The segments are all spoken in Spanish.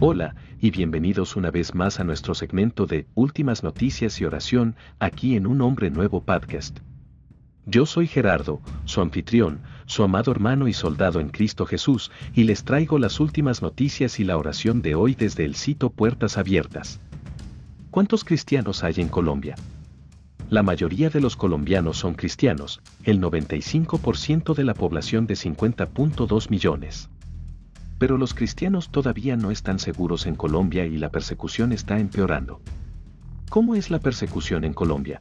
Hola, y bienvenidos una vez más a nuestro segmento de Últimas Noticias y Oración, aquí en Un Hombre Nuevo Podcast. Yo soy Gerardo, su anfitrión, su amado hermano y soldado en Cristo Jesús, y les traigo las últimas noticias y la oración de hoy desde el sitio Puertas Abiertas. ¿Cuántos cristianos hay en Colombia? La mayoría de los colombianos son cristianos, el 95% de la población de 50.2 millones. Pero los cristianos todavía no están seguros en Colombia y la persecución está empeorando. ¿Cómo es la persecución en Colombia?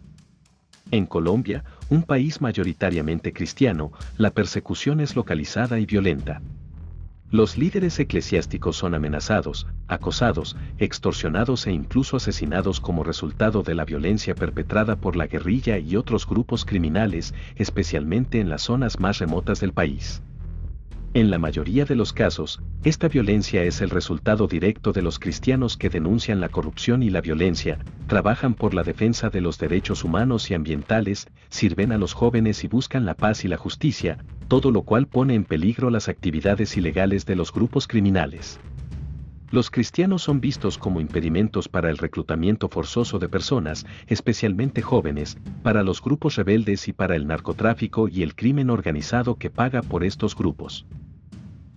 En Colombia, un país mayoritariamente cristiano, la persecución es localizada y violenta. Los líderes eclesiásticos son amenazados, acosados, extorsionados e incluso asesinados como resultado de la violencia perpetrada por la guerrilla y otros grupos criminales, especialmente en las zonas más remotas del país. En la mayoría de los casos, esta violencia es el resultado directo de los cristianos que denuncian la corrupción y la violencia, trabajan por la defensa de los derechos humanos y ambientales, sirven a los jóvenes y buscan la paz y la justicia, todo lo cual pone en peligro las actividades ilegales de los grupos criminales. Los cristianos son vistos como impedimentos para el reclutamiento forzoso de personas, especialmente jóvenes, para los grupos rebeldes y para el narcotráfico y el crimen organizado que paga por estos grupos.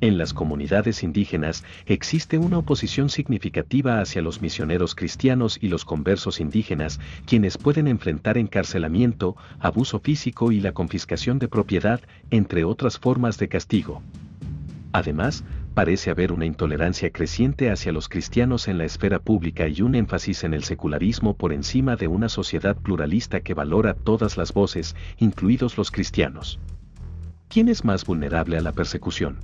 En las comunidades indígenas existe una oposición significativa hacia los misioneros cristianos y los conversos indígenas, quienes pueden enfrentar encarcelamiento, abuso físico y la confiscación de propiedad, entre otras formas de castigo. Además, parece haber una intolerancia creciente hacia los cristianos en la esfera pública y un énfasis en el secularismo por encima de una sociedad pluralista que valora todas las voces, incluidos los cristianos. ¿Quién es más vulnerable a la persecución?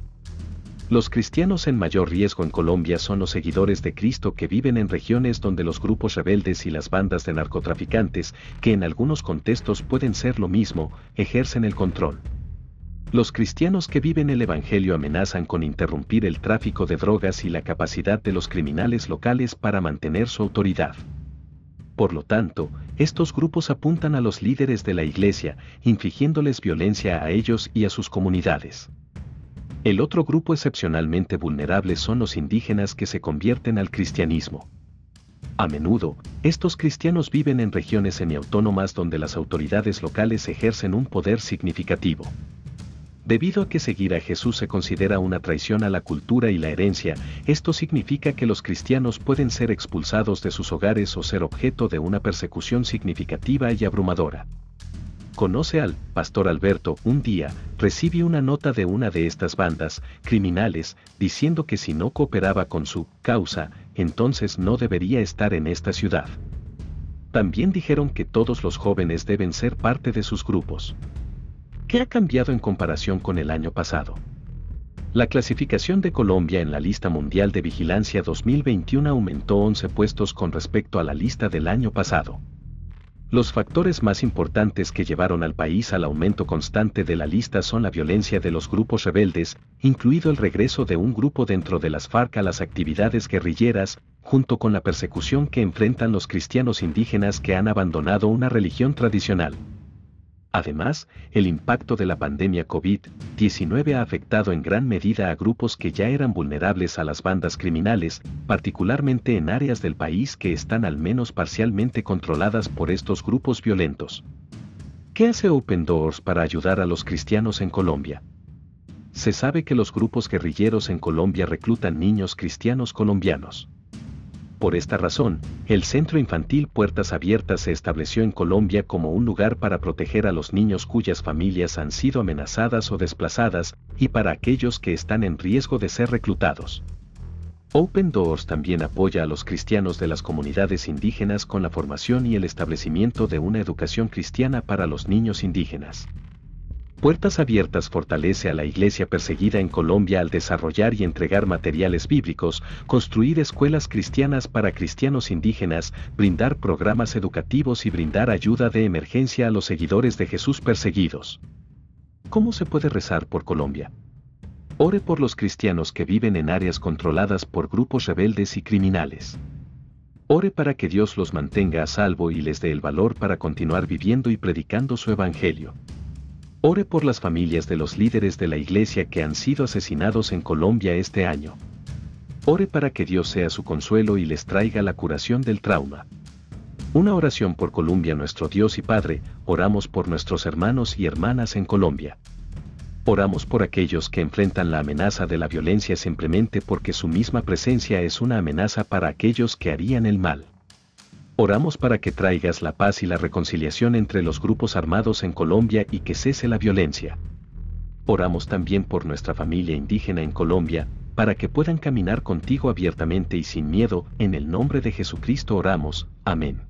Los cristianos en mayor riesgo en Colombia son los seguidores de Cristo que viven en regiones donde los grupos rebeldes y las bandas de narcotraficantes, que en algunos contextos pueden ser lo mismo, ejercen el control. Los cristianos que viven el Evangelio amenazan con interrumpir el tráfico de drogas y la capacidad de los criminales locales para mantener su autoridad. Por lo tanto, estos grupos apuntan a los líderes de la Iglesia, infligiéndoles violencia a ellos y a sus comunidades. El otro grupo excepcionalmente vulnerable son los indígenas que se convierten al cristianismo. A menudo, estos cristianos viven en regiones semiautónomas donde las autoridades locales ejercen un poder significativo. Debido a que seguir a Jesús se considera una traición a la cultura y la herencia, esto significa que los cristianos pueden ser expulsados de sus hogares o ser objeto de una persecución significativa y abrumadora conoce al pastor Alberto un día, recibe una nota de una de estas bandas criminales diciendo que si no cooperaba con su causa, entonces no debería estar en esta ciudad. También dijeron que todos los jóvenes deben ser parte de sus grupos. ¿Qué ha cambiado en comparación con el año pasado? La clasificación de Colombia en la lista mundial de vigilancia 2021 aumentó 11 puestos con respecto a la lista del año pasado. Los factores más importantes que llevaron al país al aumento constante de la lista son la violencia de los grupos rebeldes, incluido el regreso de un grupo dentro de las FARC a las actividades guerrilleras, junto con la persecución que enfrentan los cristianos indígenas que han abandonado una religión tradicional. Además, el impacto de la pandemia COVID-19 ha afectado en gran medida a grupos que ya eran vulnerables a las bandas criminales, particularmente en áreas del país que están al menos parcialmente controladas por estos grupos violentos. ¿Qué hace Open Doors para ayudar a los cristianos en Colombia? Se sabe que los grupos guerrilleros en Colombia reclutan niños cristianos colombianos. Por esta razón, el Centro Infantil Puertas Abiertas se estableció en Colombia como un lugar para proteger a los niños cuyas familias han sido amenazadas o desplazadas, y para aquellos que están en riesgo de ser reclutados. Open Doors también apoya a los cristianos de las comunidades indígenas con la formación y el establecimiento de una educación cristiana para los niños indígenas. Puertas Abiertas fortalece a la iglesia perseguida en Colombia al desarrollar y entregar materiales bíblicos, construir escuelas cristianas para cristianos indígenas, brindar programas educativos y brindar ayuda de emergencia a los seguidores de Jesús perseguidos. ¿Cómo se puede rezar por Colombia? Ore por los cristianos que viven en áreas controladas por grupos rebeldes y criminales. Ore para que Dios los mantenga a salvo y les dé el valor para continuar viviendo y predicando su evangelio. Ore por las familias de los líderes de la iglesia que han sido asesinados en Colombia este año. Ore para que Dios sea su consuelo y les traiga la curación del trauma. Una oración por Colombia nuestro Dios y Padre, oramos por nuestros hermanos y hermanas en Colombia. Oramos por aquellos que enfrentan la amenaza de la violencia simplemente porque su misma presencia es una amenaza para aquellos que harían el mal. Oramos para que traigas la paz y la reconciliación entre los grupos armados en Colombia y que cese la violencia. Oramos también por nuestra familia indígena en Colombia, para que puedan caminar contigo abiertamente y sin miedo, en el nombre de Jesucristo oramos, amén.